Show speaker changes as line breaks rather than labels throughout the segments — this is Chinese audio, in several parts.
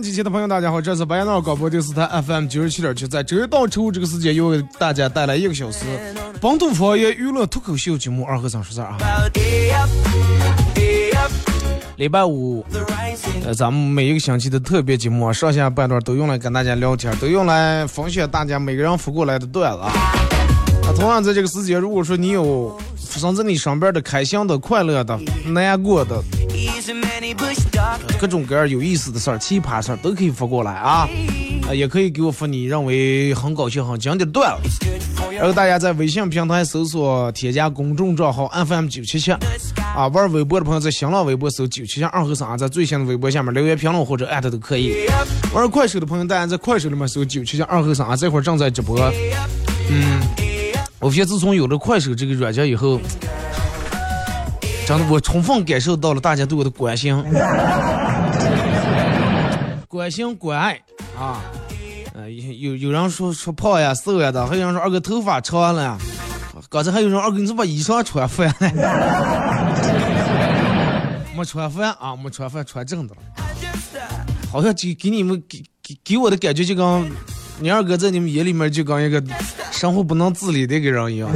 An
好了啊，沈阳机器的朋友，大家好，这是白杨闹广播电视台 FM 九十七点七，在周一到周五这个时间，又为大家带来一个小时本土方言娱乐脱口秀节目《二和尚说事儿》啊。礼拜五，呃，咱们每一个星期的特别节目啊，上下半段都用来跟大家聊天，都用来分享大家每个人发过来的段子啊。啊，同样在这个时间，如果说你有发生在你身边的开心的、快乐的、难过的，各种各样有意思的事儿、奇葩事儿都可以发过来啊，啊，也可以给我发你认为很搞笑、很经典的段子。然后大家在微信平台搜索添加公众账号 FM 九七七，啊，玩微博的朋友在新浪微博搜九七七二和尚，在最新的微博下面留言评论或者艾特都可以。玩快手的朋友，大家在快手里面搜九七七二和尚，啊，这会儿正在直播。嗯，我发现自从有了快手这个软件以后，我充分感受到了大家对我的关心，关心关爱啊。呃，有有人说说胖呀、瘦呀的，还有人说二哥头发长了呀。刚才还有人二哥你怎么把衣裳穿反了？没穿反啊，没穿反，穿正的了。好像给给你们给给给我的感觉就跟你二哥在你们眼里面就跟一个生活不能自理的一个人一样。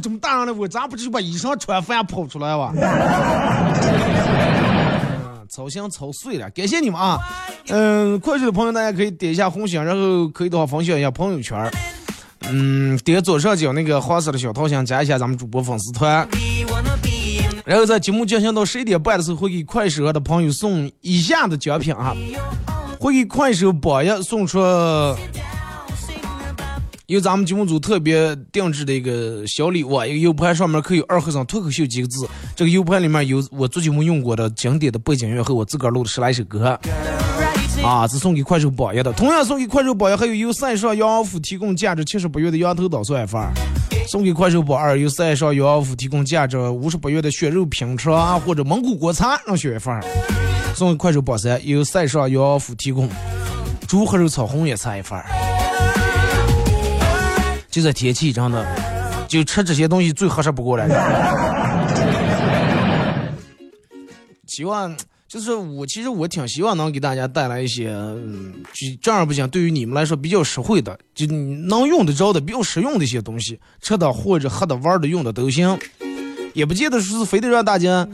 这么大人了，我咋不就把衣裳穿反跑出来哇？操心操碎了，感谢你们啊！嗯，快手的朋友大家可以点一下红心，然后可以的话分享一下朋友圈。嗯，点左上角那个黄色的小桃心，加一下咱们主播粉丝团。然后在节目进行到十一点半的时候，会给快手上的朋友送以下的奖品啊，会给快手榜一送出有咱们节目组特别定制的一个小礼物，一个 U 盘上面刻有“二和尚脱口秀”几个字，这个 U 盘里面有我做节目用过的经典的背景音乐和我自个儿录的十来首歌。啊，是送给快手榜一的。同样送给快手榜一，还有由赛上杨府提供价值七十八元的羊头捣蒜饭儿。送给快手榜二，由赛上杨府提供价值五十八元的血肉拼车，或者蒙古国餐让选一份。送给快手榜三，由赛上杨府提供猪和肉炒红叶菜一份。就在天气，真的就吃这些东西最合适不过了。希望就是我，其实我挺希望能给大家带来一些，嗯，就正儿八经对于你们来说比较实惠的，就能用得着的、比较实用的一些东西，吃的或者喝的、玩的、用的都行，也不见得是非得让大家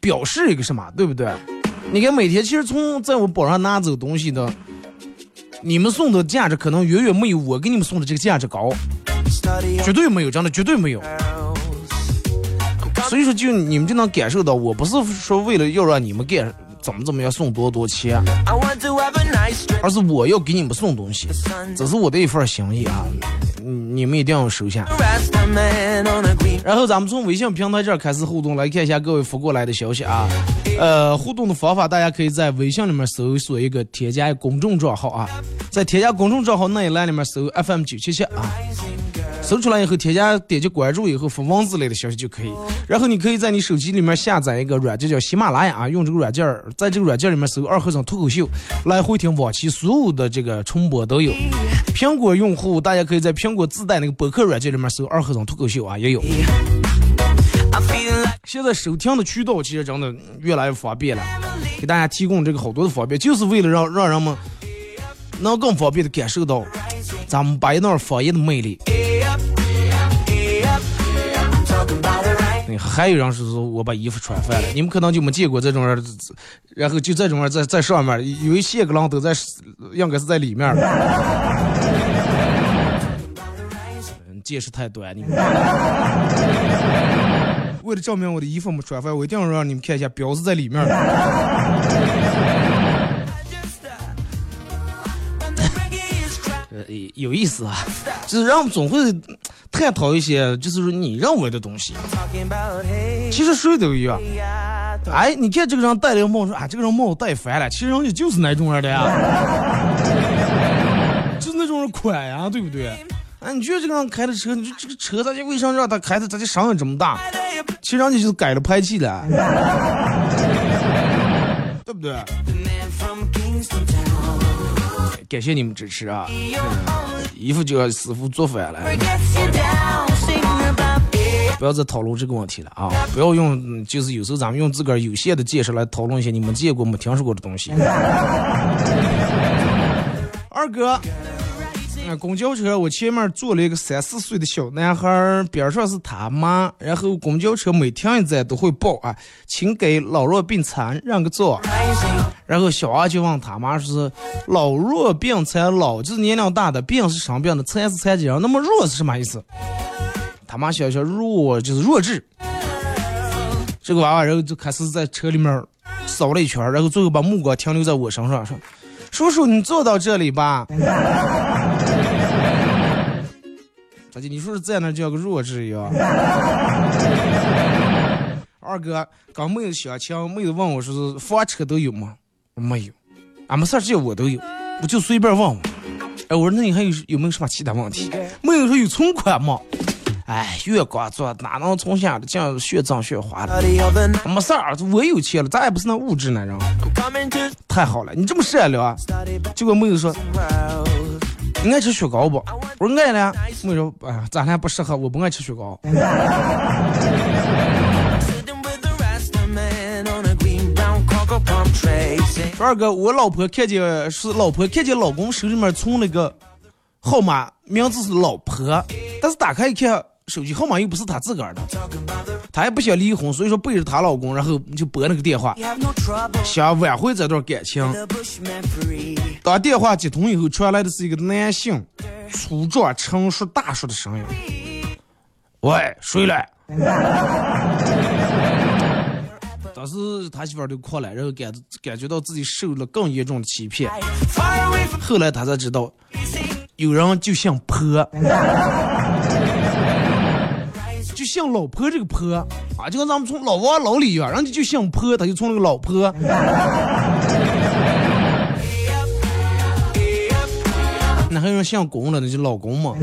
表示一个什么，对不对？你看每天其实从在我包上拿走东西的，你们送的价值可能远远没有我给你们送的这个价值高，绝对没有，真的绝对没有。所以说，就你们就能感受到，我不是说为了要让你们干怎么怎么样送多多钱.而是我要给你们送东西这是我的一份心意啊，嗯你们一定要收下。然后咱们从微信平台这儿开始互动，来看一下各位发过来的消息啊。呃，互动的方法，大家可以在微信里面搜索一个添加公众账号啊，在添加公众账号那一栏里面搜 FM 九七七啊，搜出来以后添加点击关注以后发文字类的消息就可以。然后你可以在你手机里面下载一个软件叫喜马拉雅啊，用这个软件儿，在这个软件里面搜二和尚脱口秀，来回听往期所有的这个重播都有。苹果用户大家可以在苹果自带那个播客软件里面搜二和尚脱口秀啊，也有。现在收听的渠道其实真的越来越方便了，给大家提供这个好多的方便，就是为了让让人们能更方便的感受到咱们白那儿方言的魅力。还有人是说我把衣服穿反了，你们可能就没见过这种人，然后就这种人在在上面，有一些个人都在，应该是在里面。见识太短，你们。为了证明我的衣服没穿反，我一定要让你们看一下表是在里面的。呃，有意思啊，就是人们总会探讨一些，就是说你认为的东西。其实谁都一样。哎，你看这个人戴了个帽，说啊，这个人帽子戴反了。其实人家就是那种人的呀，就是那种人宽呀，对不对？哎，你觉得这个人开的车，你说这个车咋就为啥让他开的，咋就声音这么大？其实人家就是改了排气了，对不对？感谢你们支持啊！衣服就要师傅做反了，不要再讨论这个问题了啊！不要用，就是有时候咱们用自个儿有限的见识来讨论一些你们见过没听说过的东西。二哥。公交车，我前面坐了一个三四岁的小男孩，边上是他妈，然后公交车每停一站都会报啊，请给老弱病残让个座。然后小娃就问他妈说：“老弱病残，老就是年龄大的，病是生病的，残是残疾人，那么弱是什么意思？”他妈想想弱就是弱智。这个娃娃然后就开始在车里面扫了一圈，然后最后把目光停留在我身上说：“叔叔，你坐到这里吧。”咋的？你说是在那叫个弱智一样？二哥，刚妹子相亲，妹子问我说是房车都有吗？没有，俺们事儿这些我都有，我就随便问问。哎，我说那你还有有没有什么其他问题？妹子说有存款吗？哎，月光族哪能从下的这样血脏血花的？没事儿，我有钱了，咱也不是那物质男人。太好了，你这么善良。结果妹子说。你爱吃雪糕不？我说爱了。我说哎呀，咱俩不适合，我不爱吃雪糕。二哥，我老婆看见是老婆看见老公手里面存了个号码，名字是老婆，但是打开一看，手机号码又不是她自个儿的。她也不想离婚，所以说背着她老公，然后就拨那个电话，想挽回这段感情。打电话接通以后，传来的是一个男性粗壮、成熟、大叔的声音：“喂，谁来？” 当时他媳妇儿就哭了，然后感感觉到自己受了更严重的欺骗。后来他才知道，有人就姓婆，就像老婆这个婆啊，就跟咱们从老王老李一样，人家就像婆，他就从那个老婆。那还有人像公了，那就老公嘛。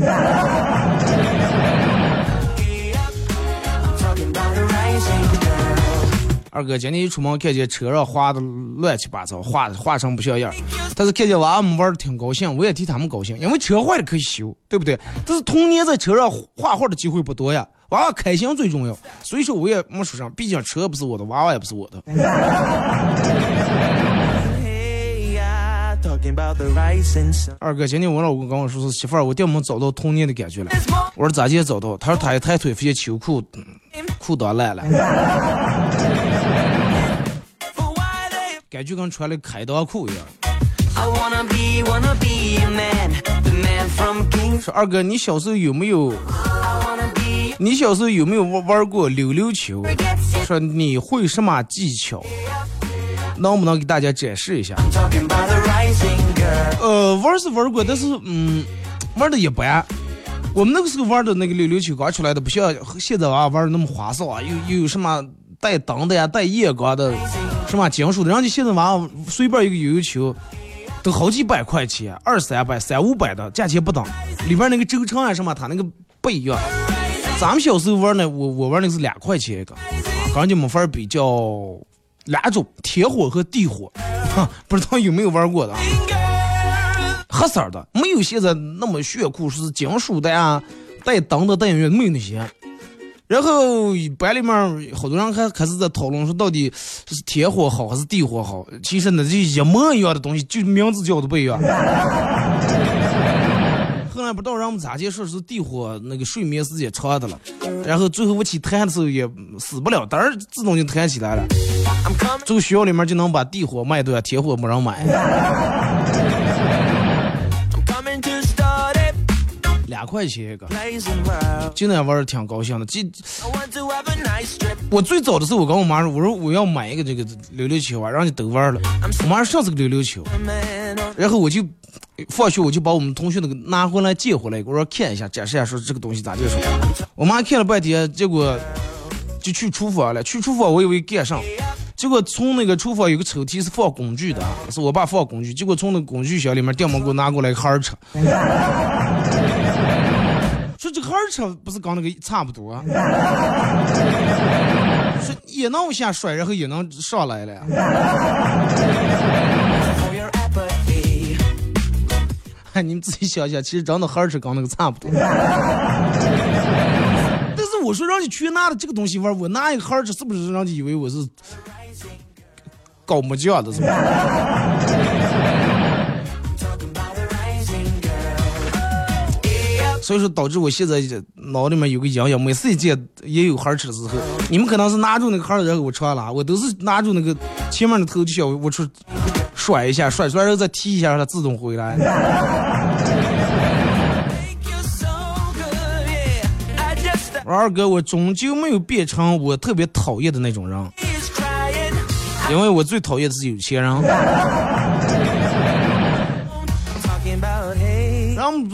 二哥今天一出门，看见车上画的乱七八糟，画画成不像样。但是看见娃娃们玩的挺高兴，我也替他们高兴，因为车坏了可以修，对不对？但是童年在车上画画的机会不多呀，娃娃开心最重要。所以说我也没说啥，毕竟车不是我的，娃娃也不是我的。二哥，今天我老公跟我说是媳妇儿，我怎么找到童年的感觉了？我说咋就找到？他说他一抬腿发现秋裤裤裆烂了，感觉跟穿了开裆裤一样。说二哥，你小时候有没有？你小时候有没有玩玩过溜溜球？说你会什么技巧？能不能给大家展示一下？呃，玩是玩过，但是嗯，玩的一般。我们那个时候玩的那个溜溜球刚出来的，不像现在娃玩的那么花哨啊，又又有什么带灯的呀、带夜光的，什么金属的。人家现在娃随便一个悠悠球都好几百块钱，二三百、三五百的价钱不等。里边那个轴承啊什么，它那个不一样。咱们小时候玩呢，我我玩那是两块钱一个，刚就没法比较。两种铁火和地火，不知道有没有玩过的？黑色的，没有现在那么炫酷，是金属的啊，带灯的、带音乐没有那些。然后班里面好多人还开始在讨论说，到底是天火好还是地火好？其实呢，这一模一样的东西，就名字叫的不一样。后来不知道人们咋介说是地火那个睡眠时间长的了，然后最后我起弹的时候也死不了，当然自动就弹起来了。这个学校里面就能把地火卖断，铁火没人买。两块钱一个，今天玩的挺高兴的。这我最早的时候，我跟我妈说，我说我要买一个这个溜溜球啊，让你都玩了。我妈说上次个溜溜球，然后我就放学我就把我们同学那个拿回来借回来，我说看一下，展示一下，说这个东西咋介绍。我妈看了半天，结果就去厨房了。去厨房我以为干上，结果从那个厨房有个抽屉是放工具的，是我爸放工具，结果从那工具箱里面电门给我拿过来一个哈儿车。说这个二车不是跟那个差不多？是也能往下甩，然后也能上来了。哎，你们自己想想，其实真的二车跟那个差不多。但是我说让你去拿的这个东西玩，我拿一个二车，是不是让你以为我是搞木匠的？是吧？所以说导致我现在脑里面有个阴影，每次一见也有孩吃的时候，你们可能是拿住那个孩儿然后我穿了，我都是拿住那个前面的头就想我出甩一下，甩出来然后再踢一下让它自动回来。我二哥，我终究没有变成我特别讨厌的那种人，因为我最讨厌的是有钱人。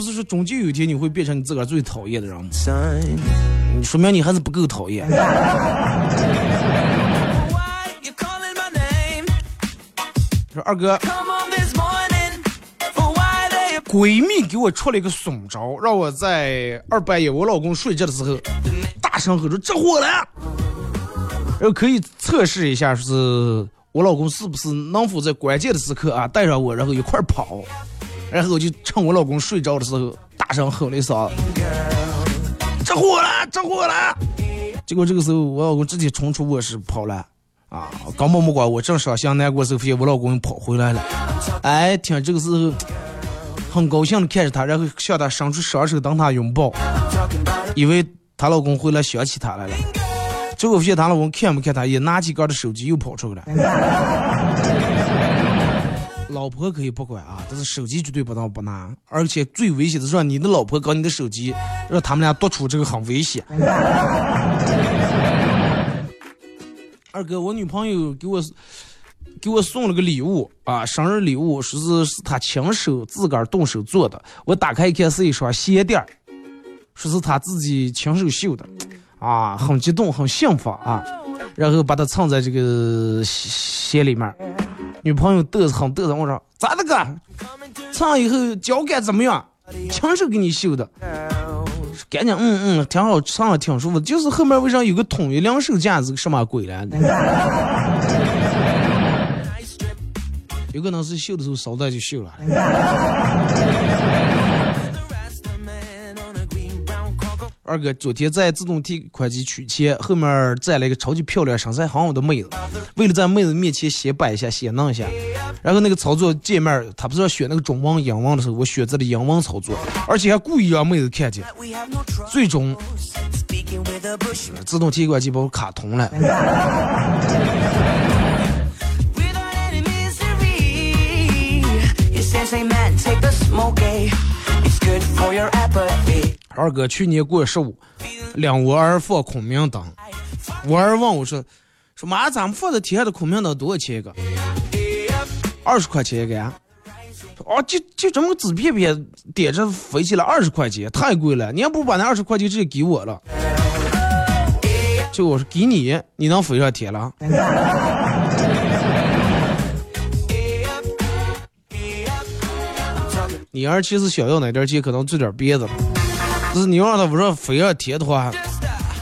不是说终究有一天你会变成你自个儿最讨厌的人吗？说明你还是不够讨厌。说二哥，闺蜜给我出了一个损招，让我在二半夜我老公睡觉的时候，大声吼出着火了，然后可以测试一下，是我老公是不是能否在关键的时刻啊带上我，然后一块跑。然后我就趁我老公睡着的时候，大声吼了一声：“着火了，着火了！”结果这个时候，我老公直接冲出卧室跑了。啊，刚把没管，我正伤心难过时候，发现我老公又跑回来了。哎，听这个时候，很高兴的看着他，然后向他伸出双手等他拥抱，以为她老公回来想起她来了。结果发现她老公看不看她，也拿起个的手机又跑出来了。老婆可以不管啊，但是手机绝对不能不拿，而且最危险的是让你的老婆搞你的手机，让他们俩独处，这个很危险。二哥，我女朋友给我给我送了个礼物啊，生日礼物，说是是她亲手自个儿动手做的。我打开一看，是一双鞋垫儿说是她自己亲手绣的，啊，很激动，很幸福啊，然后把它藏在这个鞋里面。女朋友嘚瑟很嘚瑟，我说咋的哥？唱以后脚感怎么样？亲手给你绣的，赶紧嗯嗯，挺好，唱的挺舒服。就是后面为啥有个统一两手架子，什么鬼了？有可能是绣的时候捎带就绣了。二哥昨天在自动提款机取钱，后面站了一个超级漂亮、身材很好的妹子。为了在妹子面前显摆一下、显弄一下，然后那个操作界面，他不是要选那个中文、英文的时候，我选择了英文操作，而且还故意让妹子看见。最终，自动提款机把我卡通了。二哥去年过十五，领我儿放孔明灯，我儿问我说：“说妈，咱们放在天上的孔明灯多少钱一个？二十块钱一个呀？哦，就就这么个纸片片点着飞起来，二十块钱太贵了，你要不把那二十块钱直接给我了？就我说给你，你能飞上天了？你儿其实想要哪点钱，可能做点别的。但是你让他不说飞上天的话，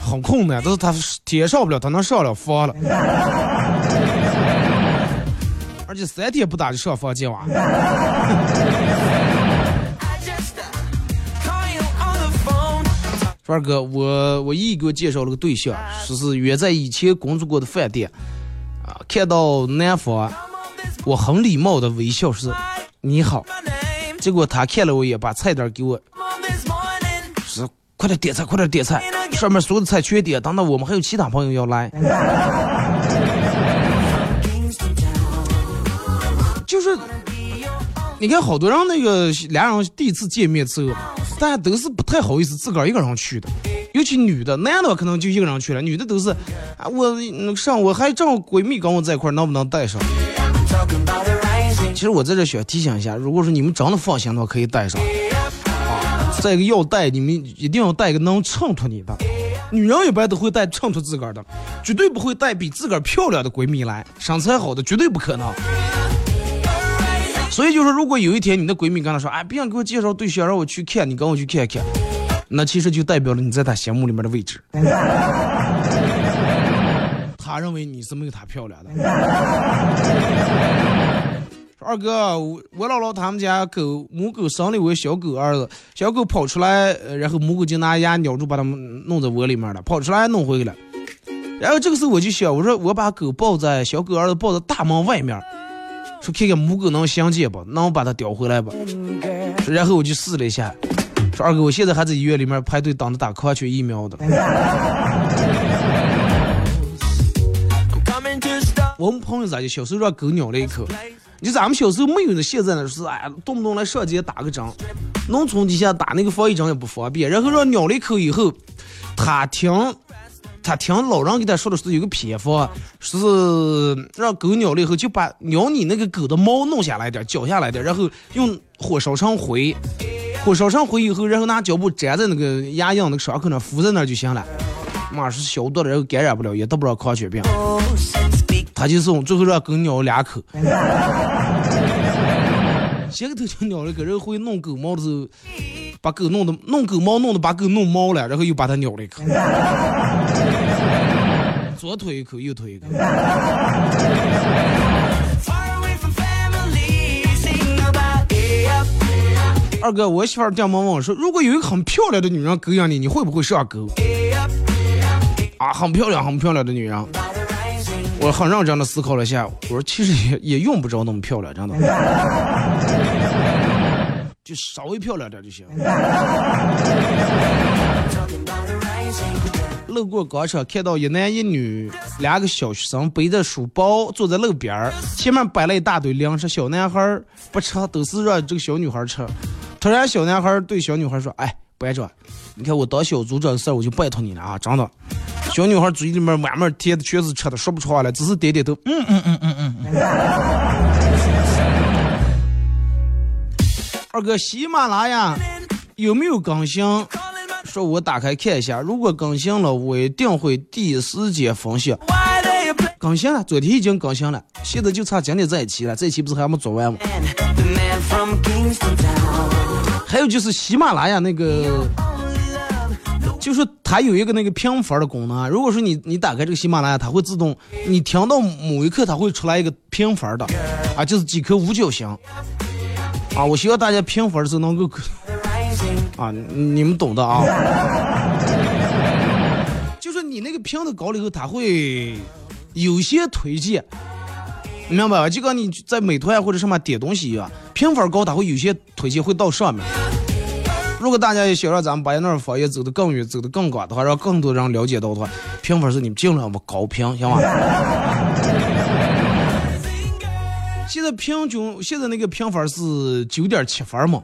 很困难。但是他天上不了，他能上了房了。而且三天不打就上房见娃。说二哥，我我姨给我介绍了个对象，说是约在以前工作过的饭店，啊，看到男方，我很礼貌的微笑是你好，结果他看了我一眼，把菜单给我，是快点点菜，快点点菜，上面所有的菜全点，等等我们还有其他朋友要来，就是。你看，好多人那个俩人第一次见面之后，大家都是不太好意思自个儿一个人去的，尤其女的，男的可能就一个人去了，女的都是啊，我上我还正好闺蜜跟我在一块，能不能带上？其实我在这需要提醒一下，如果说你们真的放心的话，可以带上。啊，再一个要带，你们一定要带一个能衬托你的。女人一般都会带衬托自个儿的，绝对不会带比自个儿漂亮的闺蜜来，身材好的绝对不可能。所以就说，如果有一天你的闺蜜跟她说：“哎，别人给我介绍对象，让我去看，你跟我去看看。”那其实就代表了你在她心目里面的位置。他认为你是没有她漂亮的。说二哥，我姥姥他们家狗母狗生了我小狗儿子，小狗跑出来，然后母狗就拿牙咬住，把它们弄在窝里面了，跑出来弄回来了。然后这个时候我就想，我说我把狗抱在小狗儿子抱在大门外面。说看看母狗能相见不？能把它叼回来吧？然后我就试了一下，说二哥，我现在还在医院里面排队等着打狂犬疫苗的。我们朋友咋就小时候让狗咬了一口？你咱们小时候没有那现在那是哎，动不动来上街打个针，农村底下打那个防疫针也不方便，然后让咬了一口以后，他听。他听老人给他说的是有个偏方，是让狗咬了以后就把咬你那个狗的毛弄下来点，绞下来点，然后用火烧成灰，火烧成灰以后，然后拿胶布粘在那个牙印那个伤口那敷在那就行了，马是消毒的，然后感染不了，也得不了狂犬病。他就送，最后让狗咬了两口，先个头就咬了个，然后会弄狗毛的时候，把狗弄的弄狗毛弄的把狗弄毛了，然后又把它咬了一口。左腿一口，右腿一口。二哥，我媳妇儿这样问我说：“如果有一个很漂亮的女人勾引你，你会不会上钩？”啊，很漂亮、很漂亮的女人，我很认真的思考了一下，我说：“其实也也用不着那么漂亮，真的，就稍微漂亮点就行。”路过广场，看到一男一女两个小学生背着书包坐在路边儿，前面摆了一大堆零食。小男孩不吃，都是让这个小女孩吃。突然，小男孩对小女孩说：“哎，班长，你看我当小组长的事儿，我就拜托你了啊，真的。”小女孩嘴里面满满甜的，全是吃的，说不出话来，只是点点头。嗯嗯嗯嗯嗯。二哥，喜马拉雅有没有更新？说我打开看一下，如果更新了，我一定会第一时间分享。更新了，昨天已经更新了，现在就差今天这一期了。这一期不是还没做完吗？还有就是喜马拉雅那个，就是它有一个那个评分的功能啊。如果说你你打开这个喜马拉雅，它会自动，你听到某一刻它会出来一个评分的，啊，就是几颗五角星。啊，我希望大家评分的时候能够。啊，你们懂的啊，就是你那个评的高了以后，它会有些推荐，明白吧？就跟你在美团或者什么点东西一样，评分高，它会有些推荐会到上面。如果大家也想让咱们把那儿方言走得更远、走得更广的话，让更多人了解到的话，评分是你们尽量不高评，行吗？现在平均现在那个评分是九点七分嘛？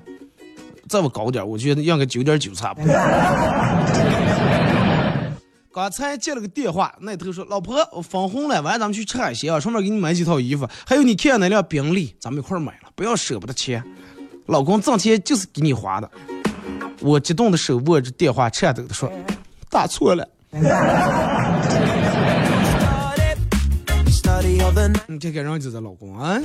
再不高点，我觉得应该九点九差不多。刚才接了个电话，那头说：“老婆，我分红了，晚上咱们去吃海鲜啊，顺便给你买几套衣服。还有你看那辆宾利，咱们一块买了，不要舍不得钱。老公挣钱就是给你花的。”我激动的手握着电话，颤抖的说：“打错了。”你看看人家的老公啊。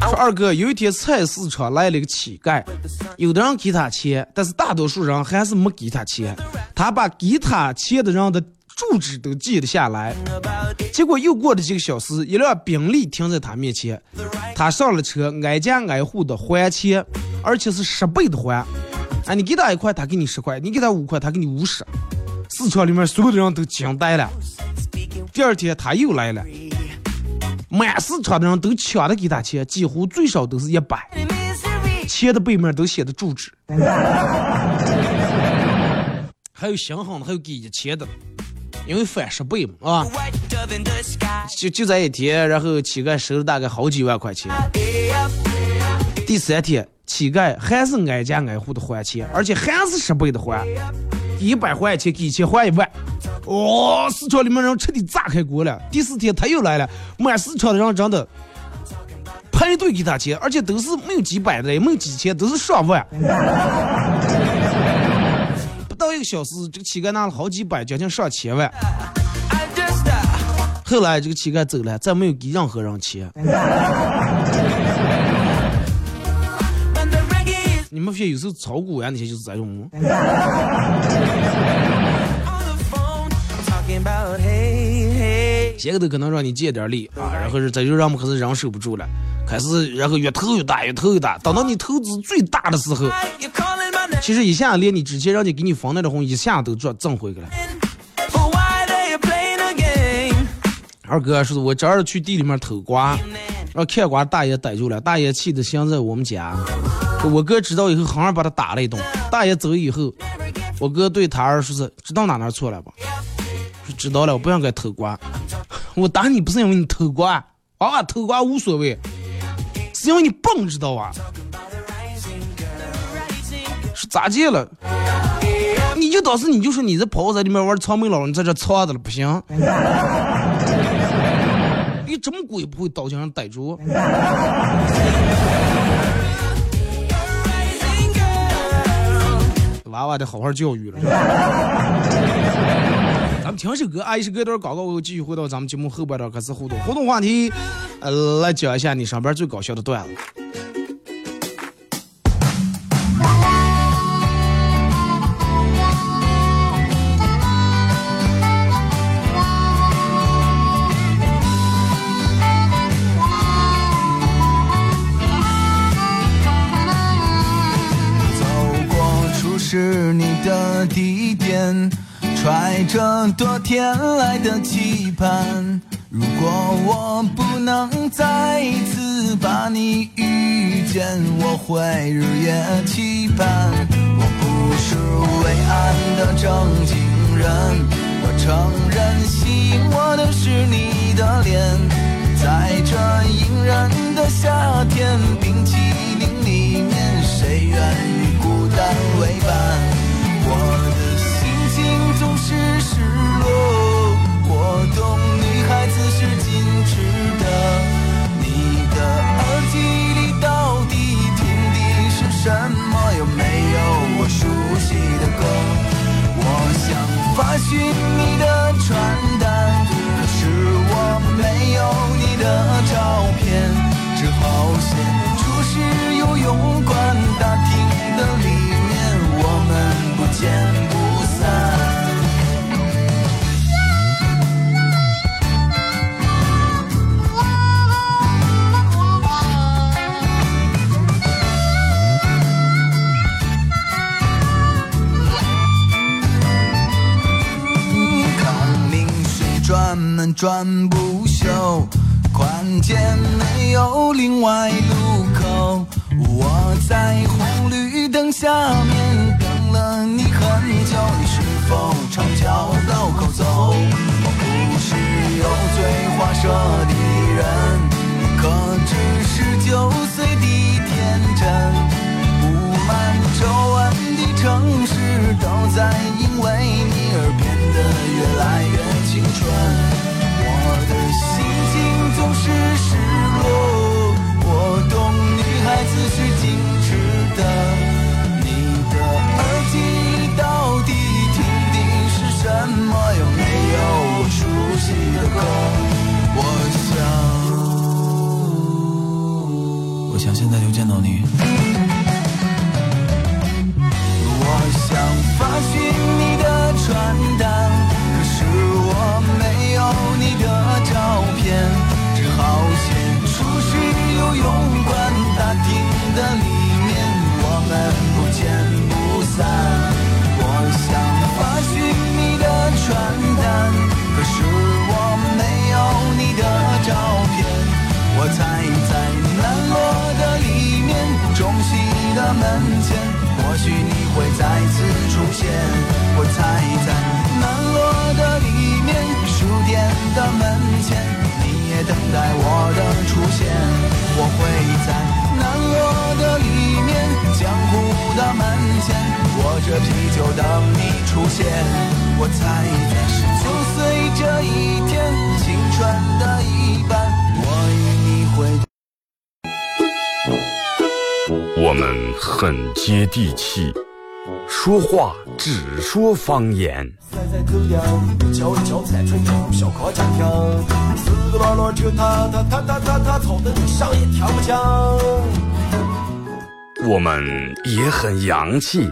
说二哥，有一天菜市场来了个乞丐，有的人给他钱，但是大多数人还是没给他钱。他把给他钱的人的住址都记得下来。结果又过了几个小时，一辆宾利停在他面前，他上了车，挨家挨户的还钱，而且是十倍的还。啊，你给他一块，他给你十块；你给他五块，他给你五十。市场里面所有的人都惊呆了。第二天他又来了，满市场的人都抢着给他钱，几乎最少都是一百。钱的背面都写的住址，还有心狠的，还有给一千的，因为翻十倍嘛，啊。就就在一天，然后乞丐收了大概好几万块钱。第三天。乞丐还是挨家挨户的还钱，而且还是十倍的还，一百块钱，给一千还一万。哦，市场里面人彻底炸开锅了。第四天他又来了，满市场的人真的排队给他钱，而且都是没有几百的，也没有几千，都是上万。个小时，这个乞丐拿了好几百，将近上千万。后来这个乞丐走了，再没有给任何人钱。你们发现有时候炒股呀那些就是这种吗。先个都可能让你借点力啊，然后是这就让我们开始忍受不住了，开始然后越投越大，越投越大，等到你投资最大的时候，其实一下连你之前让你给你分那的红一下都赚挣回去了。二哥说：“我侄儿去地里面偷瓜，让看瓜大爷逮住了，大爷气得想在我们家。”我哥知道以后，狠狠把他打了一顿。大爷走以后，我哥对他儿说是知道哪哪错了吧？说知道了，我不想给偷瓜。我打你不是因为你偷瓜啊，偷瓜无所谓，是因为你笨，知道吧？咋地了？你就当时你就说你在跑在里面玩藏没老你在这藏着了，不行。你这么鬼不会刀枪上逮住？娃娃得好好教育了。咱们听首歌，啊，一首歌段广告，我继续回到咱们节目后半段开始互动。互动话题，呃，来讲一下你上班最搞笑的段子。
揣着多天来的期盼。如果我不能再一次把你遇见，我会日夜期盼。我不是伟岸的正经人，我承认吸引我的是你的脸。在这阴人的夏天，冰淇淋里面，谁愿与孤？单为伴，我的心总是失落。我懂女孩子是矜持的，你的耳机里到底听的是什么？有没有我熟悉的歌？我想发讯你的传单，可是我没有你的照片，只好先出示游泳馆大厅的里。面，我们不见。水专门转不休，关键没有另外路口。我在红绿灯下面等。了你很久，你是否常朝道口走？我不是油嘴滑舌的人，可只是九岁的天真。布满皱纹城市都在因为你而变得越来越青春。我的心情总是失落，我懂女孩子是矜持的。你的耳机到底听的是什么？有没有我熟悉的歌？我想，我想现在就见到你。再次出现我猜在南锣的里面，书店的门前，你也等待我的出现。我会在南锣的里面，江湖的门前，握着啤酒等你出现。我猜在十九岁这一天，青春的一半，我与你会。
我们很接地气，说话只说方言。我们也很洋气，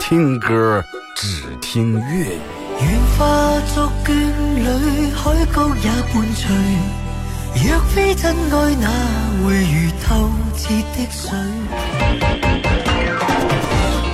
听歌只听粤语。
愿化作眷侣，海角也伴隨。若非真爱，哪会如透徹的水？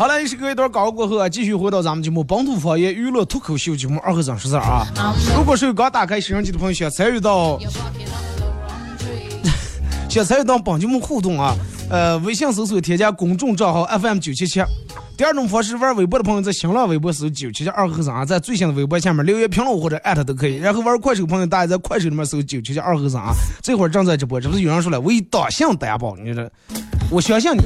好了，也是隔一段广告过后啊，继续回到咱们节目《本土方言娱乐脱口秀》节目二和尚说事儿啊。如果是有刚打开摄像机的朋友，想参与到 想参与到本节目互动啊，呃，微信搜索添加公众账号 FM 九七七。第二种方式，玩微博的朋友在新浪微博搜九七七二和尚啊，在最新的微博下面留言评论或者艾特都可以。然后玩快手朋友，大家在快手里面搜九七七二和尚啊，这会儿正在直播。这不是有人说了，为党性担保，你这，我相信你，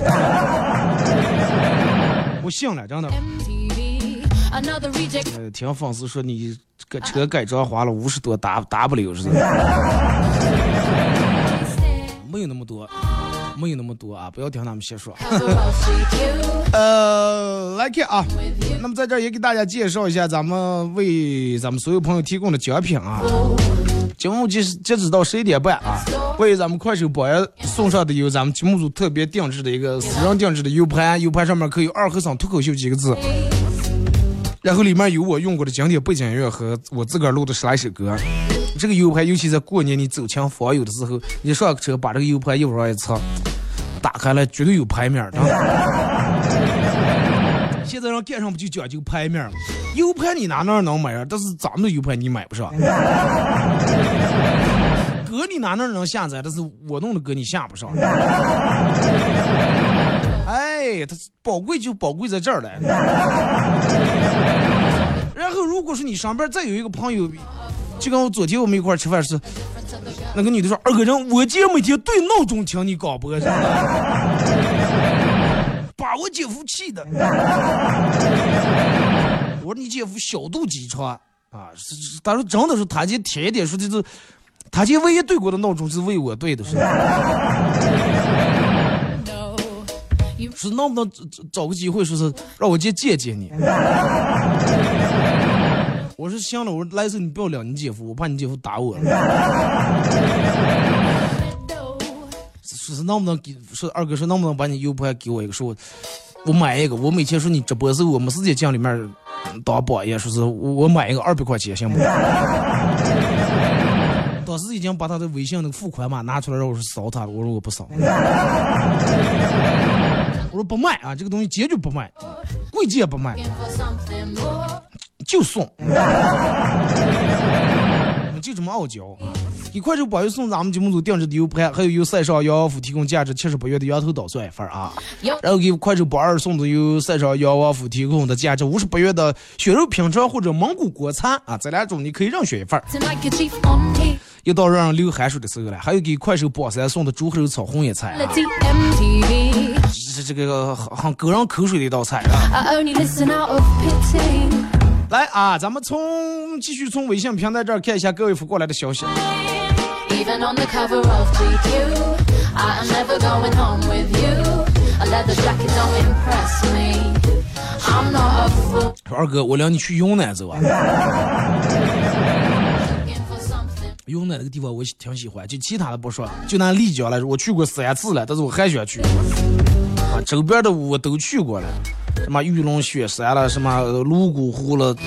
我信了，真的。呃，听粉丝说你这个车改装花了五十多 W 是吧？没有那么多，没有那么多啊！不要听他们瞎说。呃，来看啊，那么在这儿也给大家介绍一下咱们为咱们所有朋友提供的奖品啊。节目截止截止到十一点半啊，为咱们快手榜样送上的有咱们节目组特别定制的一个私人定制的 U 盘，U 盘上面刻有“二和尚脱口秀”几个字，然后里面有我用过的经典背景音乐和我自个儿录的十来首歌。这个 U 盘，尤其在过年你走亲访友的时候，你上车把这个 U 盘一往上一插，打开来绝对有排面的。现在让电上不就讲究排面吗？U 盘你哪哪能买啊？但是咱们的 U 盘你买不上。歌你哪哪能下载？但是我弄的歌你下不上。哎，它宝贵就宝贵在这儿了。然后，如果是你上边再有一个朋友，就跟我昨天我们一块吃饭是，那个女的说：“二哥人，我姐每天对闹钟听你广播，我姐夫气的。”我说：“你姐夫小肚鸡肠啊！”他说：“真的是他姐天天说的是，他姐唯一对过的闹钟是为我对的，是。”是能不能找个机会，说是让我姐见见你？我说行了，我说来时候你不要领你姐夫，我怕你姐夫打我。说是能不能给说二哥说能不能把你 U 盘给我一个，说我我买一个，我每天说你直播时候，我没时间进里面当榜样，说是我我买一个二百块钱行不？当时已经把他的微信那个付款码拿出来让我说扫他了，我说我不扫，我说不卖啊，这个东西坚决不卖，贵贱不卖。就送，你就这么傲娇。给快手榜一送咱们节目组定制的 U 盘，还有由赛上杨王府提供价值七十八元的羊头捣蒜一份儿啊。然后给快手榜二送的由赛上杨王府提供的价值五十八元的血肉品尝或者蒙古国餐啊，这两种你可以任选一份.又到让人流汗水的时候了，还有给快手榜三送的猪肉炒红叶菜.这这个很很勾人口水的一道菜啊。来啊，咱们从继续从微信平台这儿看一下各位发过来的消息。
Even on the cover of GQ. I am never going home with you. A leather jacket don't impress me. I'm not a fool
说二哥，我领你去云南走啊。云南那个地方我挺喜欢，就其他的不说，就拿丽江来说，我去过三次了，但是我还想去。啊，周边的我都去过了，什么玉龙雪山了，什么泸沽湖了，都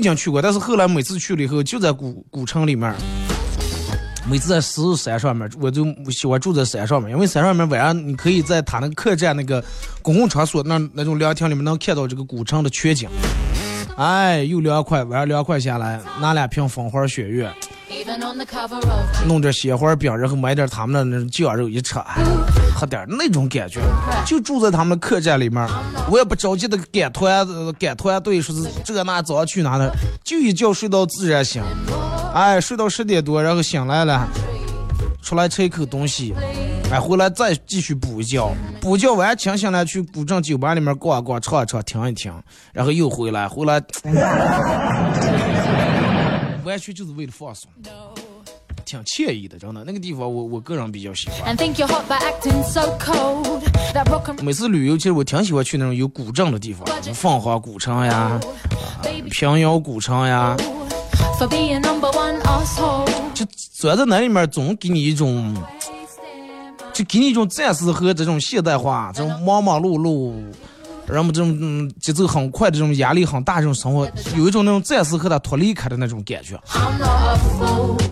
已经去过。但是后来每次去了以后，就在古古城里面，每次在石山上面，我就喜欢住在山上面，因为山上面晚上你可以在他那个客栈那个公共场所那那种凉亭里面能看到这个古城的全景。哎，又凉快，晚上凉快下来，拿两瓶风花雪月弄点鲜花饼，然后买点他们的那种酱肉一吃，哎，喝点那种感觉。就住在他们客栈里面，我也不着急的赶团呃赶团队，说是这那早上去哪的，就一觉睡到自然醒。哎，睡到十点多，然后醒来了，出来吃一口东西，哎，回来再继续补觉，补觉完清醒了去古镇酒吧里面逛一逛，唱一唱，听一听，然后又回来，回来 完全就是为了放松。挺惬意的，真的，那个地方我我个人比较喜欢。
so
每次旅游，其实我挺喜欢去那种有古镇的地方，凤凰古城呀、平遥古城呀.就钻在那里面，总给你一种，就给你一种暂时和这种现代化、这种忙忙碌碌，然后这种嗯节奏很快的这种压力很大这种生活，有一种那种暂时和他脱离开的那种感觉。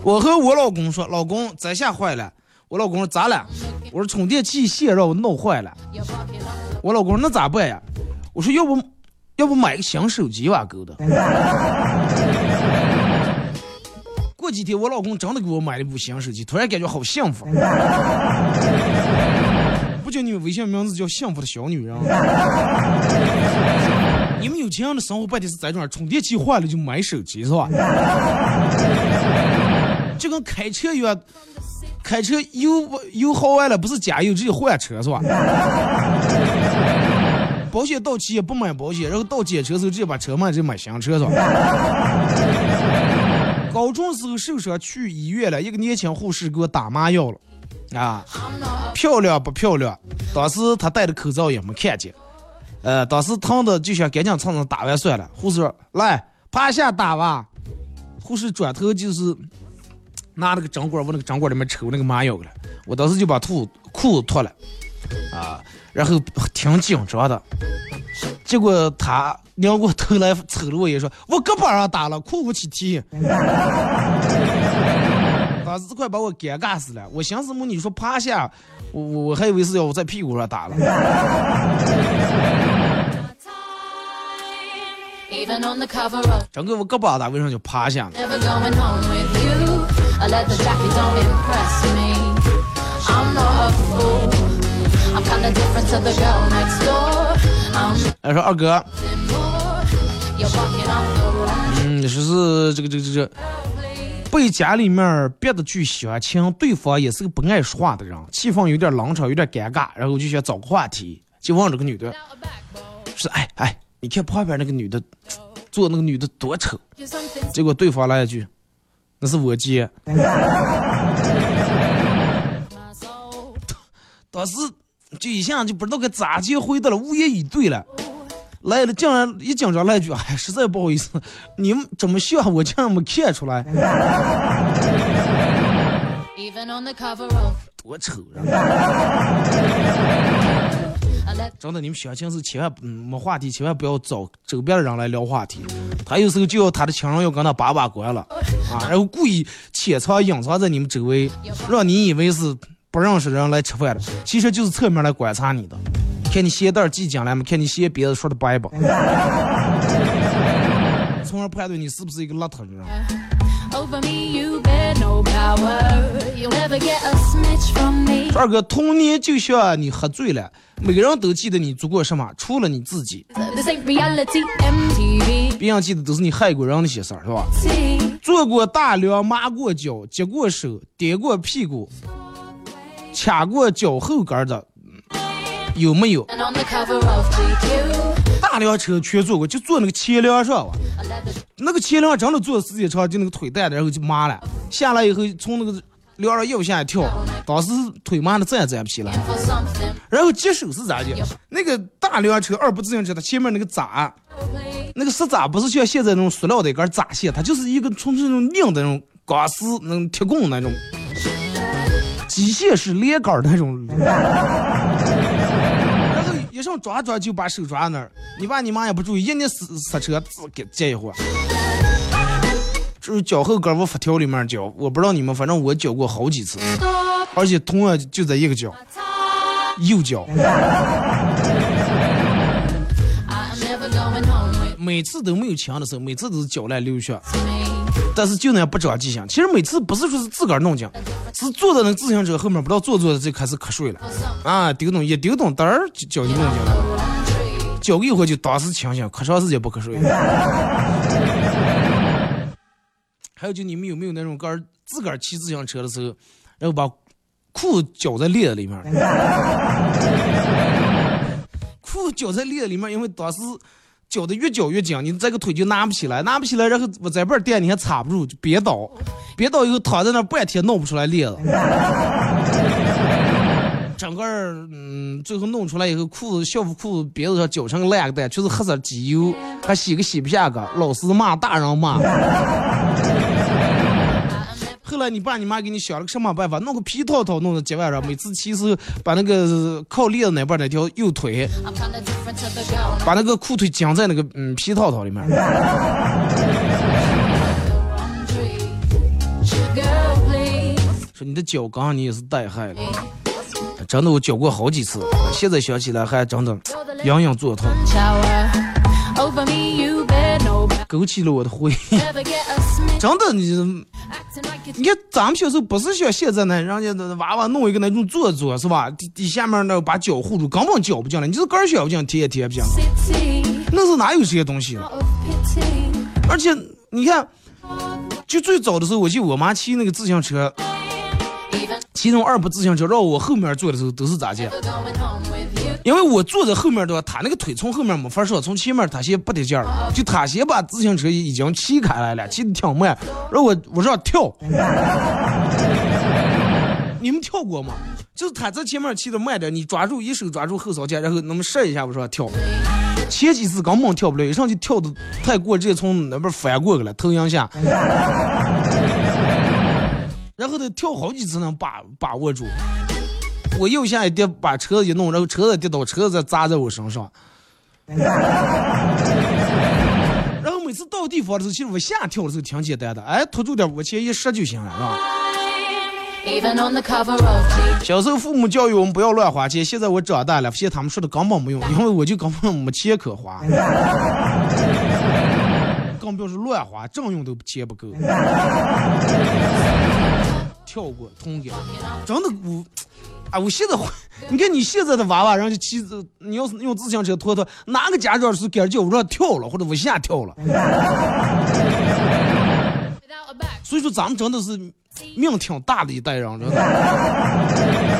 我和我老公说，老公咱下坏了。我老公说咋了？我说充电器线让我弄坏了。我老公说那咋办呀？我说要不要不买个新手机吧，狗的。过几天我老公真的给我买了一部新手机，突然感觉好幸福。不叫你们微信名字叫幸福的小女人？你们有钱人的生活半天是在这儿，充电器坏了就买手机是吧？就跟开车一样，开车油油耗完了不是加油直接换车是吧？保险到期也不买保险，然后到检车时候直接把车卖，直接买新车是吧？高中时候受伤去医院了，一个年轻护士给我打麻药了，啊，漂亮不漂亮？当时她戴着口罩也没看见，呃，当时疼的就想赶紧蹭蹭打完算了。护士：“来，趴下打吧。”护士转头就是拿那个针管往那个针管里面抽那个麻药了，我当时就把裤裤子脱了，啊，然后挺紧张的。结果他扭过头来瞅了我一，说：“我胳膊上打了，裤不起提。” 老子快把我尴尬死了！我寻思么，你说趴下，我我还以为是要我在屁股上打了，整个我胳膊上打卫生就趴下了。哎，说二哥，嗯，十四，这个，这个，这个。被家里面别的去相亲，对方也是个不爱说话的人，气氛有点冷场，有点尴尬，然后就想找个话题，就问这个女的.说哎哎，你看旁边那个女的，坐那个女的多丑，结果对方来一句，那是我姐，当时就一下就不知道该咋接回的了，无言以对了。来了，竟然一紧张来一句，哎，实在不好意思，你们这么笑，我竟然没看出来
，Even on the cover of
多丑啊！真的，你们相亲是千万嗯没话题，千万不要找周边的人来聊话题。他有时候就要他的亲人要跟他把把关了啊，然后故意潜藏隐藏在你们周围，让你以为是不认识人来吃饭的，其实就是侧面来观察你的，看你鞋带儿系紧了没，看你鞋别子说的白不，从而判断你是不是一个邋遢的人。
over me, you bear no power. You'll never get a smidge from me.
二哥，童年就像你喝醉了，每个人都记得你做过什么，除了你自己.别人记得都是你害过人那些事儿，是吧做过大梁，麻过脚，接过手，跌过屁股，掐过脚后跟的，嗯有没有大梁车全坐过，就坐那个前梁上
吧，
那个前梁真的坐的时间长，就那个腿带的，然后就麻了。下来以后，从那个梁上右下跳，当时腿麻的站也站不起来。然后接手是咋的？那个大梁车二部自行车，它前面那个闸，那个石闸不是像现在那种塑料的一根闸线，它就是一个纯粹那种硬的那种钢丝、那种铁棍那种，机械式连杆儿那种。然后一上抓抓就把手抓那儿，你爸你妈也不注意，一你刹刹车，滋给接一会儿。这是脚后跟我发条里面脚，我不知道你们，反正我脚过好几次，而且同样就在一个脚，右脚。每次都没有枪的时候，每次都是脚来流血，但是就那样不长记性。其实每次不是说是自个儿弄的，是坐在那个自行车后面，不知道坐坐的就开始瞌睡了，啊，丢东一丢东，嘚儿就脚就弄进来了，脚一会就当时清醒，可长时间不瞌睡。还有就你们有没有那种个儿自个儿骑自行车的时候，然后把裤子绞在链子里面，裤子绞在链子里面，因为当时搅得越搅越紧，你这个腿就拿不起来，拿不起来，然后我在这垫你还插不住，就别倒，别倒以后躺在那半天弄不出来裂了。整个嗯，最后弄出来以后，裤子校服裤子别子上搅成个烂个蛋，全是黑色机油，还洗个洗不下个，老师骂，大人骂。后来你爸你妈给你想了个什么办法？弄个皮套套弄到脚腕上，每次骑时把那个靠链子那边那条右腿，把那个裤腿夹在那个嗯皮套套里面。说你的脚刚你也是带害了，真的我脚过好几次，现在想起来还真的隐隐作痛，勾起了我的回忆。真的，你你看咱们小时候不是像现在那，人家的娃娃弄一个那种坐坐是吧？底底下面那把脚护住，根本脚不进来，你就是根儿脚不进，踢也踢不进。那时候哪有这些东西.而且你看，就最早的时候，我记得我妈骑那个自行车骑那种二部自行车，让我后面坐的时候都是咋介
？going home with you.
因为我坐在后面的话，他那个腿从后面没法上，从前面他先不得劲儿，就他先把自行车已经骑开来了，骑的挺慢，让我我说要跳，你们跳过吗？就是他在前面骑的慢点，你抓住一手抓住后槽键，然后那么试一下，我说跳。前几次根本跳不了，一上去跳的太过，直接从那边翻过去了，头向下，然后得跳好几次能把把握住。我右下一跌，把车子一弄，然后车子跌倒，车子再砸在我身上。然后每次到地方的时候，其实我下跳的时候挺简单的，哎，拖住点往前一射就行了，是吧.小时候父母教育我们不要乱花钱，现在我长大了，发现他们说的根本没用，因为我就根本没钱可花，更不要说乱花，正用都钱不够。跳过通给，真的我，啊，我现在，你看你现在的娃娃，然后就骑着，你要是用自行车拖拖，哪个家长是给儿叫我让跳了或者我下跳了.所以说咱们真的是命挺大的一代人，真的。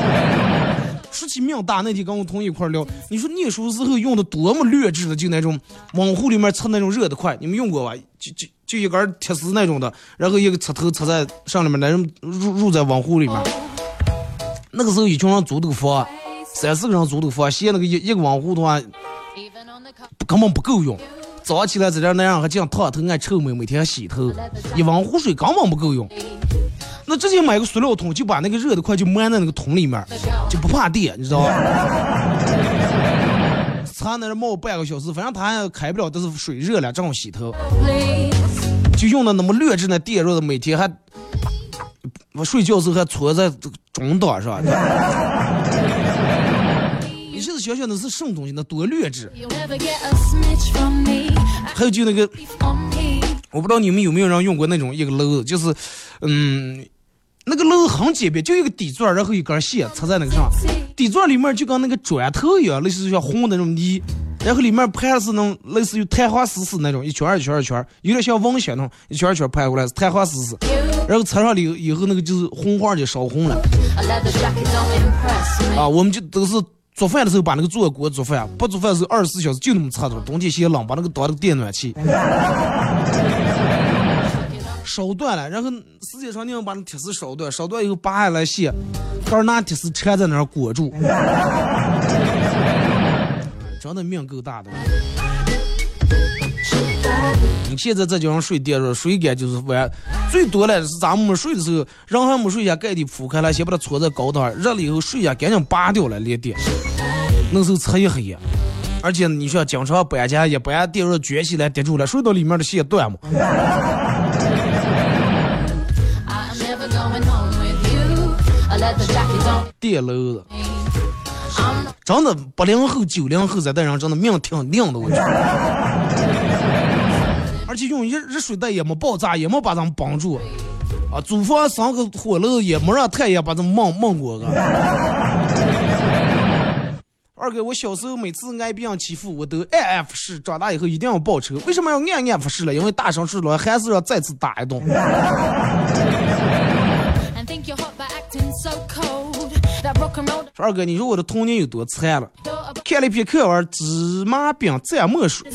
说起命大，那天跟我同一块聊，你说念书时候用的多么劣质的，就那种网壶里面插那种热的块，你们用过吧？就就就一根铁丝那种的，然后一个插头插在上面，那种入入在网壶里面。那个时候一群人租这个房，三四个人租这个房，嫌那个一一个网壶的话根本不够用。早上起来在这那样还这样烫头，爱臭美，每天洗头，一碗湖水根本不够用。那直接买个塑料桶，就把那个热的快就埋在那个桶里面，就不怕电，你知道吧？擦那儿冒半个小时，反正它还开不了，但是水热了，正好洗头，就用的那么劣质的电热的，每天还我睡觉时候还搓在中档上。你现在想想那是什么东西？那多劣质.还有就那个。我不知道你们有没有人用过那种一个篓子，就是，嗯，那个楼很简便，就一个底座，然后一根线插在那个上，底座里面就跟那个砖头一样，类似于像红的那种泥，然后里面盘的是那种类似于弹簧丝丝那种，一圈儿一圈儿一圈儿，有点像网线那种，一圈儿一圈儿盘过来是弹簧丝丝，然后插上里以后那个就是红花就烧红了.啊，我们就都是。做饭的时候把那个做锅做饭，不做饭的时候二十四小时就那么插着，冬天嫌冷，把那个当那个电暖气。烧断了，然后时间长你要把那铁丝烧断，烧断以后拔下来卸，还是拿铁丝缠在那儿裹住，真的命够大的。你现在再叫人水电热，水干就是完，最多了是咱们没睡的时候，人还没睡下，盖的铺开了，先把它搓在高头，热了以后水下赶紧拔掉了连电，那时候擦一黑，而且你说经常搬家，一搬电热卷起来跌住了，睡到里面的线断嘛。电漏子，真的八零后、九零后这代人真的命挺硬的，我觉得。而且用热热水袋也没爆炸，也没把咱们绑住，啊，租房生个火炉也没让太阳把咱们蒙蒙过个。二哥，我小时候每次挨别人欺负，我都按按服侍，长大以后一定要报仇。为什么要按按服侍了？因为大声说了，还是要再次打一顿。说二哥，你说我的童年有多惨了？看了一篇课文《芝麻饼蘸墨水》。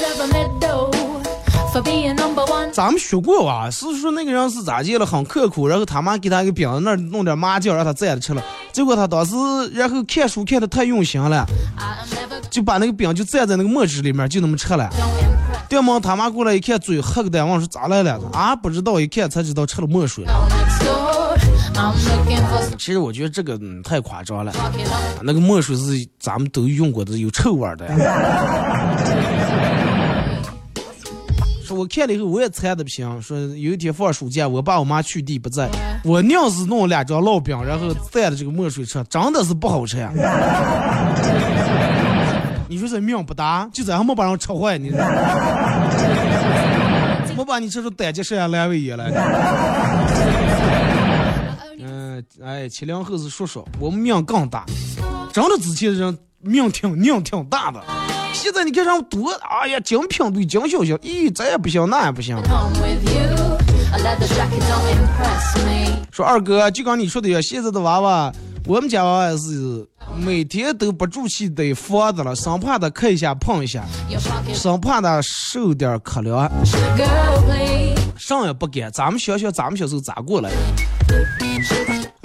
咱们学过吧？是说那个人是咋接了，很刻苦，然后他妈给他一个饼子那儿弄点麻酱让他蘸着吃了，结果他当时然后看书看的太用心了，就把那个饼就蘸在那个墨汁里面，就那么吃了。电忙他妈过来一看，嘴黑个的，问说咋来了？啊，不知道，一看才知道吃了墨水了。其实我觉得这个、嗯、太夸张了，那个墨水是咱们都用过的，有臭味儿的。说我看了以后我也馋的不行。说有一天放暑假，我爸我妈去地不在，我娘是弄了两张烙饼，然后蘸了这个墨水吃，真的是不好吃呀。你说这命不大，就这还没把人吃坏你。没把你吃出胆结石呀、阑尾炎来。哎，七零后是叔叔，我们命更大，真的之前人命挺命挺大的。现在你看上多，哎呀，精品对精小小，咦，这也不行，那也不行。说二哥，就刚你说的呀，现在的娃娃，我们家娃娃是每天都不住气得房子了，生怕他磕一下碰一下，生怕他受点可凉
，girl, please.
上也不敢。咱们想想，咱们小时候咋过来的？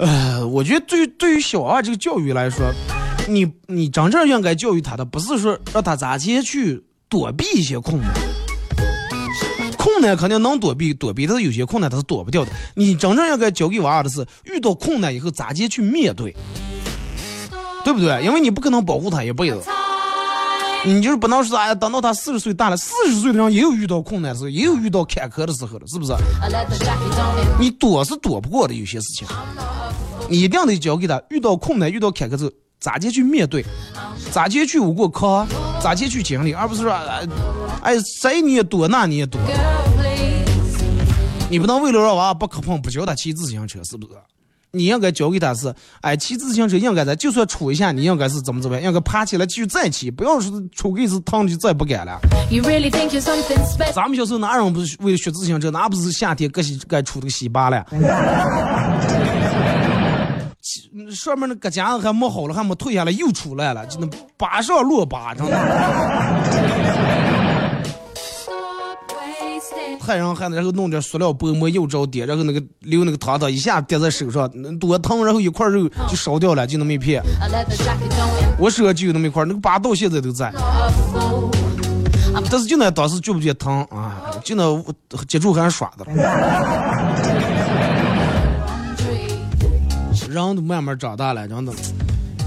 呃，我觉得对于对于小娃娃这个教育来说，你你真正应该教育他的，不是说让他咋接去躲避一些困难。困难肯定能躲避，躲避，但是有些困难他是躲不掉的。你真正应该教给娃娃的是，遇到困难以后咋接去面对，对不对？因为你不可能保护他一辈子，你就是不能说哎呀，等到他四十岁大了，四十岁的人也有遇到困难的时候，也有遇到坎坷的时候了，是不是你躲是躲不过的，有些事情，你一定得教给他，遇到困难、遇到坎坷之后，咋接去面对，咋接去我过坑，咋接去经历，而不是说，哎，哎谁你也躲，那你也躲，你不能为了让娃娃不磕碰，不教他骑自行车，是不是？你应该教给他是，哎，骑自行车应该的，就算杵一下，你应该是怎么怎么样，应该爬起来继续再骑，不要说杵个一次疼就再不敢了。
You really think you're
咱们小时候哪人不是为了学自行车，哪不是夏天该洗该杵这个西巴了？上面那个夹子还没好了，还没退下来，又出来了，就那把上落把，真的。
Stop wasting.
太阳还然后弄点塑料薄膜又着点，然后那个留那个汤汤一下滴在手上，多疼，然后一块肉就烧掉了，就那么一片。我手上就有那么一块，那个疤到现在都在，但是就那当时觉不觉得疼啊？就那接触还是耍的了。人都慢慢长大了，真的。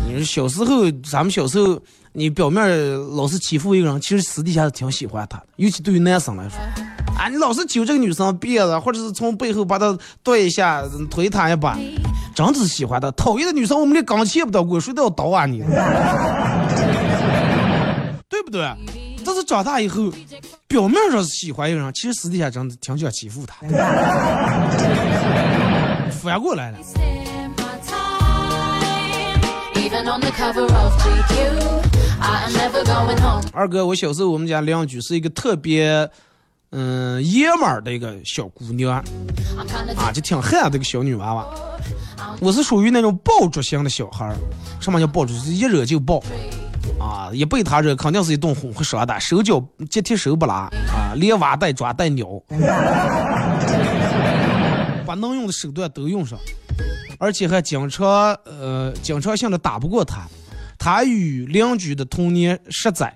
你说小时候，咱们小时候，你表面老是欺负一个人，其实私底下是挺喜欢他的，尤其对于男生来说。啊，你老是揪这个女生辫子，或者是从背后把她对一下，推她一把，真的是喜欢她。讨厌的女生，我们连钢也不到过，谁都要刀啊你，对不对？但是长大以后，表面上是喜欢一个人，其实私底下真的挺想欺负他。反过来了。二哥，我小时候我们家邻居是一个特别，嗯，爷们儿的一个小姑娘啊，就挺悍的一个小女娃娃。我是属于那种爆竹型的小孩儿，什么叫爆竹？就是一惹就爆啊！一被他惹，肯定是一顿哄会伤的，手脚接踢手不拉啊，连挖带抓带鸟。把能用的手段都用上，而且还经常呃经常性的打不过他。他与邻居的童年实在，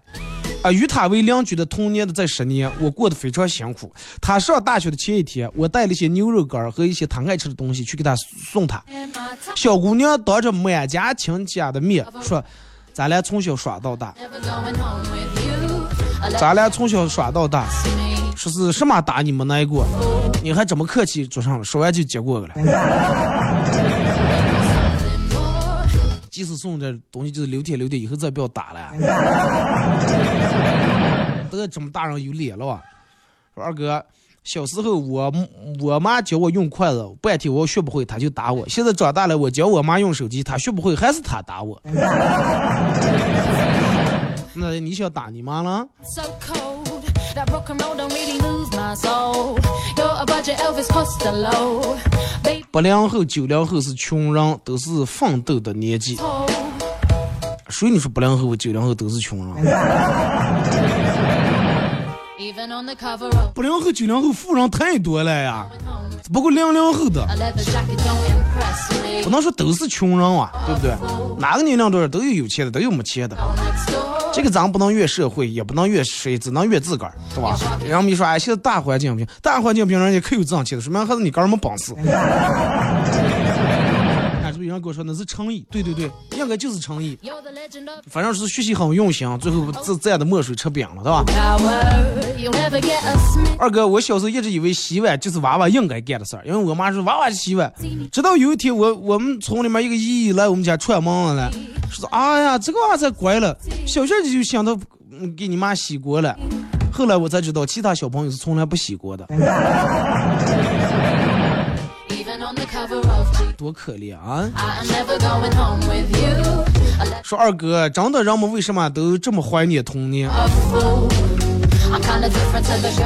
啊，与他为邻居的童年的这十年，我过得非常辛苦。他上大学的前一天，我带了一些牛肉干和一些他爱吃的东西去给他送他。小姑娘当着满家亲家的面说：“咱俩从小耍到大，咱俩从小耍到大，说是什么打你没挨过，你还这么客气做上了，说完就接过去了。即使送这东西，就是留天留地，以后再不要打了。都这么大人有脸了吧！说二哥，小时候我我妈教我用筷子，半天我学不会，她就打我。现在长大了，我教我妈用手机，她学不会，还是她打我。那你想打你妈了
？So.
八零后、九零后是穷人，都是奋斗的年纪。谁？你说八零后、九零后都是穷人？八零后、九零后富人太多了呀。不过零零后的不能说都是穷人啊，对不对？哪个年龄段都有有钱的，都有没钱的。这个咱不能怨社会，也不能怨谁，只能怨自个儿，是吧？然后你说，哎，现在大环境不行，大环境不行，人家可有挣钱的，说明还是你个人没本事。我说那是诚意，对对对，应该就是诚意。反正是学习很用心，最后这这样的墨水吃饼了，对吧.二哥，我小时候一直以为洗碗就是娃娃应该干的事儿，因为我妈说娃娃洗碗。直到有一天我我们村里面一个姨姨来我们家串门了来，说哎呀这个娃才乖了，小时候就想到嗯给你妈洗锅了。后来我才知道，其他小朋友是从来不洗锅的，多可怜啊说二哥，真的人们为什么都这么怀念童年.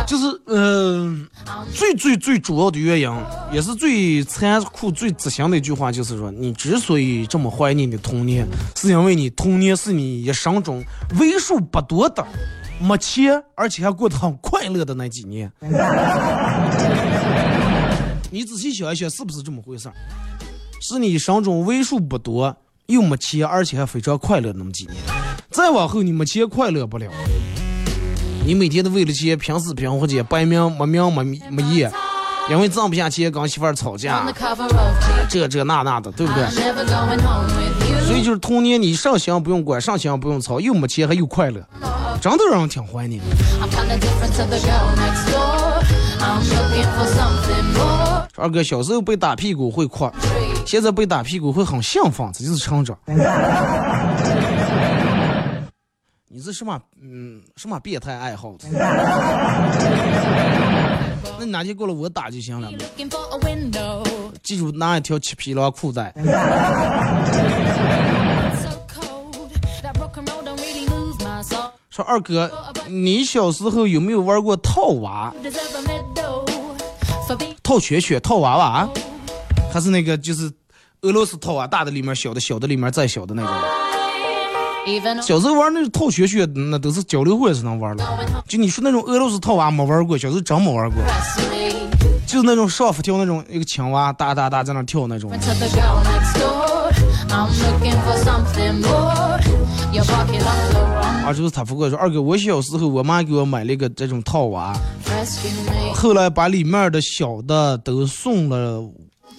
就是嗯、最最最主要的原因，也是最残酷、最自信的一句话，就是说，你之所以这么怀念你的童年，是因为你童年是你一生中为数不多的没钱，而且还过得很快乐的那几年。你仔细想一想，是不是这么回事儿？是你一生中为数不多又没钱，而且还非常快乐那么几年。再往后，你没钱快乐不了。你每天都为了钱拼死拼活去，白命没名没没业，因为挣不下钱跟媳妇儿吵架.这这那那的，对不对.所以就是童年，你上学不用管，上学不用操，又没钱还又快乐，真的让人挺怀念。二哥小时候被打屁股会哭，现在被打屁股会很兴奋，这就是成长。你是什么嗯什么变态爱好？那你哪天过来我打就行了。记住拿一条七匹狼裤带。
So cold. That rock and roll don't really move my soul.
说二哥，你小时候有没有玩过套娃、套圈圈、套娃娃？还是那个就是俄罗斯套娃，大的里面小的，小的里面再小的那种。小时候玩那种套圈圈，那都是交流会才能玩的。就你说那种俄罗斯套娃没玩过，小时候真没玩过。就是那种上浮跳那种一个青蛙，哒哒哒在那跳那种。啊，就是他不过说二哥，我小时候我妈给我买了一个这种套娃，后来把里面的小的都送了，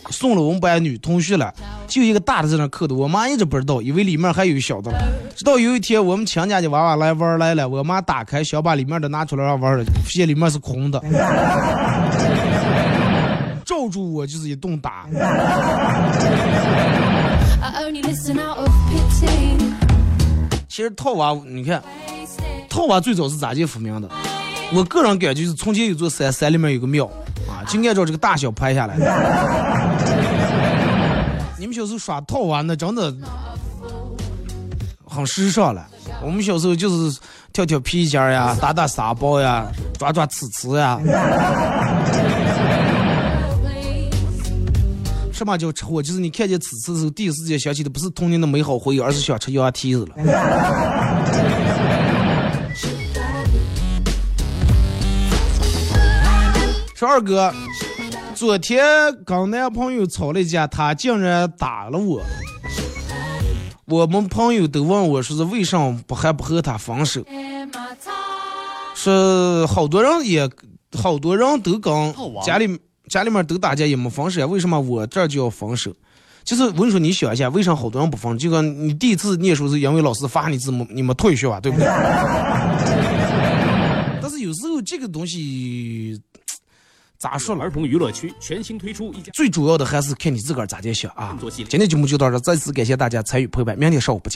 送了我们班女同学了，就一个大的在那扣的，我妈一直不知道，以为里面还有小的了。直到有一天我们强家的娃娃来玩来了，我妈打开想把里面的拿出来让玩了，发现里面是空的，罩住我就是一顿打。其实套娃，你看套娃最早是咋介发明的？我个人感觉是从前有座山，山里面有个庙啊，就按照这个大小排下来的。你们小时候耍套娃那真的很时尚了。我们小时候就是跳跳皮筋呀，打打沙包呀，抓抓刺刺呀。什么叫吃货？就是你看见刺刺的时候，第一时间想起的不是童年的美好回忆，而是想吃羊蹄子了。说二哥，昨天跟男朋友吵了一架，他竟然打了我。我们朋友都问我说是为什么不还不和他分手？是好多人也好多人都跟家里家里面都打架也没分手呀，为什么我这儿就要分手？就是我跟你说，你想一下，为啥好多人不分手？就跟你第一次念书是因为老师罚你字母，你没退学吧，对不对？但是有时候这个东西咋说了？
儿童娱乐区全新推出一家
最主要的还是看你自个儿咋的想啊！今天节目就到这，再次感谢大家参与陪伴，明天上午不见。